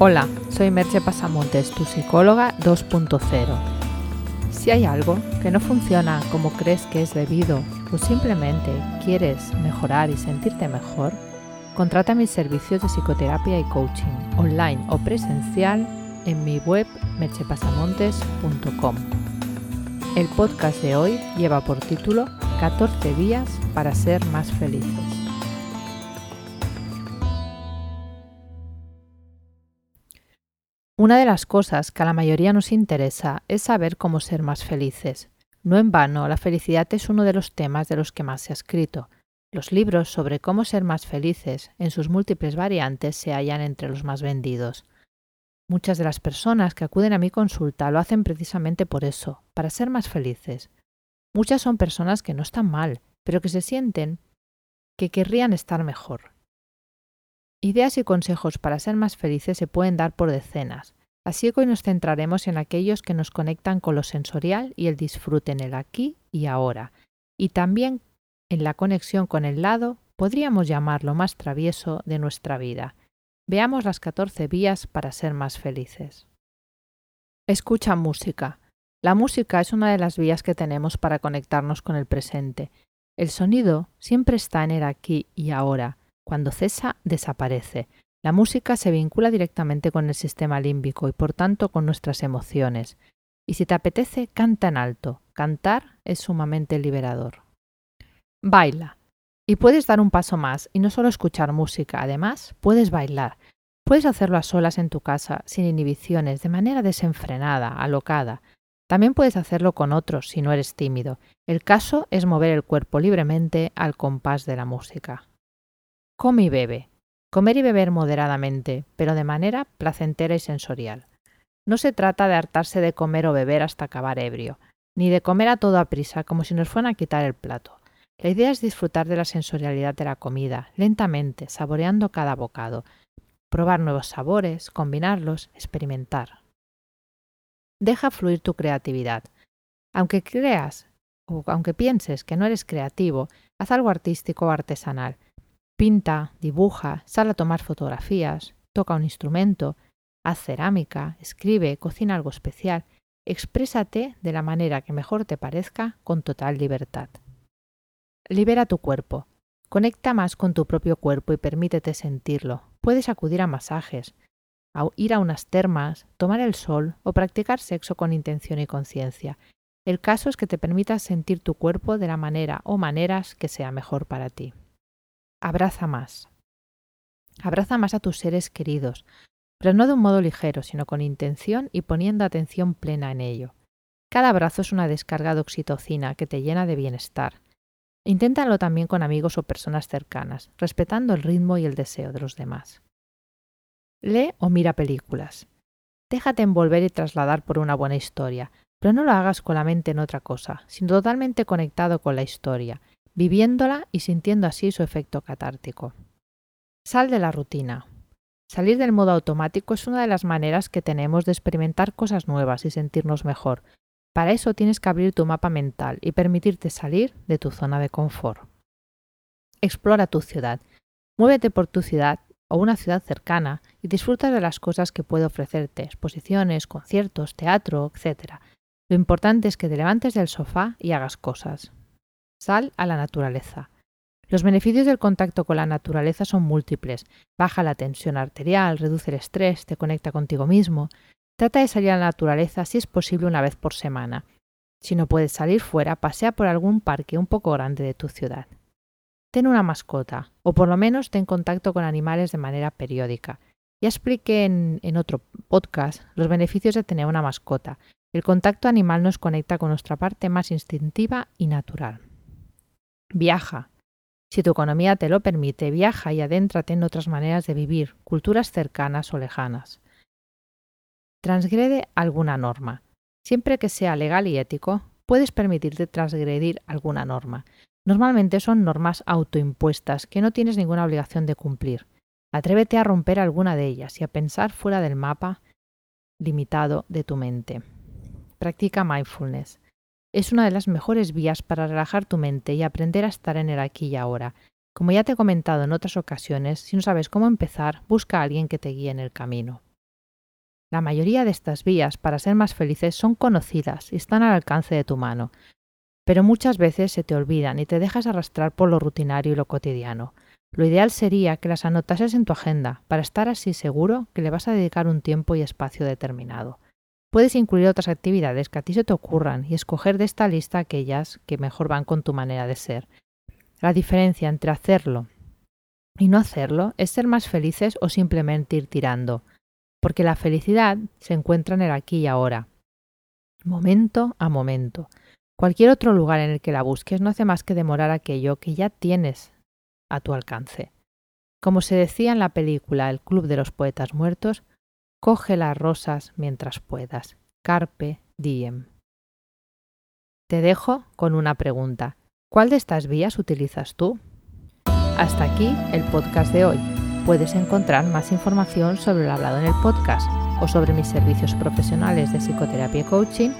Hola, soy Merche Pasamontes, tu psicóloga 2.0. Si hay algo que no funciona como crees que es debido o simplemente quieres mejorar y sentirte mejor, contrata mis servicios de psicoterapia y coaching online o presencial en mi web merchepasamontes.com. El podcast de hoy lleva por título 14 días para ser más felices. Una de las cosas que a la mayoría nos interesa es saber cómo ser más felices. No en vano, la felicidad es uno de los temas de los que más se ha escrito. Los libros sobre cómo ser más felices, en sus múltiples variantes, se hallan entre los más vendidos. Muchas de las personas que acuden a mi consulta lo hacen precisamente por eso, para ser más felices. Muchas son personas que no están mal, pero que se sienten que querrían estar mejor. Ideas y consejos para ser más felices se pueden dar por decenas, así que hoy nos centraremos en aquellos que nos conectan con lo sensorial y el disfrute en el aquí y ahora, y también en la conexión con el lado, podríamos llamarlo más travieso de nuestra vida. Veamos las 14 vías para ser más felices. Escucha música. La música es una de las vías que tenemos para conectarnos con el presente. El sonido siempre está en el aquí y ahora, cuando cesa, desaparece. La música se vincula directamente con el sistema límbico y por tanto con nuestras emociones. Y si te apetece, canta en alto. Cantar es sumamente liberador. Baila. Y puedes dar un paso más y no solo escuchar música, además puedes bailar. Puedes hacerlo a solas en tu casa, sin inhibiciones, de manera desenfrenada, alocada. También puedes hacerlo con otros si no eres tímido. El caso es mover el cuerpo libremente al compás de la música. Come y bebe. Comer y beber moderadamente, pero de manera placentera y sensorial. No se trata de hartarse de comer o beber hasta acabar ebrio, ni de comer a toda prisa como si nos fueran a quitar el plato. La idea es disfrutar de la sensorialidad de la comida, lentamente, saboreando cada bocado, probar nuevos sabores, combinarlos, experimentar. Deja fluir tu creatividad. Aunque creas o aunque pienses que no eres creativo, haz algo artístico o artesanal. Pinta, dibuja, sale a tomar fotografías, toca un instrumento, haz cerámica, escribe, cocina algo especial. Exprésate de la manera que mejor te parezca con total libertad. Libera tu cuerpo. Conecta más con tu propio cuerpo y permítete sentirlo. Puedes acudir a masajes, a ir a unas termas, tomar el sol o practicar sexo con intención y conciencia. El caso es que te permitas sentir tu cuerpo de la manera o maneras que sea mejor para ti. Abraza más. Abraza más a tus seres queridos, pero no de un modo ligero, sino con intención y poniendo atención plena en ello. Cada abrazo es una descarga de oxitocina que te llena de bienestar. Inténtalo también con amigos o personas cercanas, respetando el ritmo y el deseo de los demás. Lee o mira películas. Déjate envolver y trasladar por una buena historia, pero no lo hagas con la mente en otra cosa, sino totalmente conectado con la historia viviéndola y sintiendo así su efecto catártico. Sal de la rutina. Salir del modo automático es una de las maneras que tenemos de experimentar cosas nuevas y sentirnos mejor. Para eso tienes que abrir tu mapa mental y permitirte salir de tu zona de confort. Explora tu ciudad. Muévete por tu ciudad o una ciudad cercana y disfruta de las cosas que puede ofrecerte, exposiciones, conciertos, teatro, etc. Lo importante es que te levantes del sofá y hagas cosas. Sal a la naturaleza. Los beneficios del contacto con la naturaleza son múltiples. Baja la tensión arterial, reduce el estrés, te conecta contigo mismo. Trata de salir a la naturaleza si es posible una vez por semana. Si no puedes salir fuera, pasea por algún parque un poco grande de tu ciudad. Ten una mascota, o por lo menos ten contacto con animales de manera periódica. Ya expliqué en, en otro podcast los beneficios de tener una mascota. El contacto animal nos conecta con nuestra parte más instintiva y natural. Viaja. Si tu economía te lo permite, viaja y adéntrate en otras maneras de vivir, culturas cercanas o lejanas. Transgrede alguna norma. Siempre que sea legal y ético, puedes permitirte transgredir alguna norma. Normalmente son normas autoimpuestas que no tienes ninguna obligación de cumplir. Atrévete a romper alguna de ellas y a pensar fuera del mapa limitado de tu mente. Practica mindfulness es una de las mejores vías para relajar tu mente y aprender a estar en el aquí y ahora. Como ya te he comentado en otras ocasiones, si no sabes cómo empezar, busca a alguien que te guíe en el camino. La mayoría de estas vías para ser más felices son conocidas y están al alcance de tu mano, pero muchas veces se te olvidan y te dejas arrastrar por lo rutinario y lo cotidiano. Lo ideal sería que las anotases en tu agenda para estar así seguro que le vas a dedicar un tiempo y espacio determinado. Puedes incluir otras actividades que a ti se te ocurran y escoger de esta lista aquellas que mejor van con tu manera de ser. La diferencia entre hacerlo y no hacerlo es ser más felices o simplemente ir tirando porque la felicidad se encuentra en el aquí y ahora, momento a momento. Cualquier otro lugar en el que la busques no hace más que demorar aquello que ya tienes a tu alcance. Como se decía en la película El Club de los Poetas Muertos, coge las rosas mientras puedas. Carpe diem. Te dejo con una pregunta. ¿Cuál de estas vías utilizas tú? Hasta aquí el podcast de hoy puedes encontrar más información sobre lo hablado en el podcast o sobre mis servicios profesionales de psicoterapia y coaching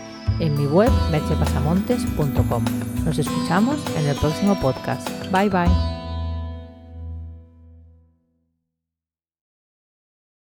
en mi web merchepasamontes.com. Nos escuchamos en el próximo podcast. Bye bye.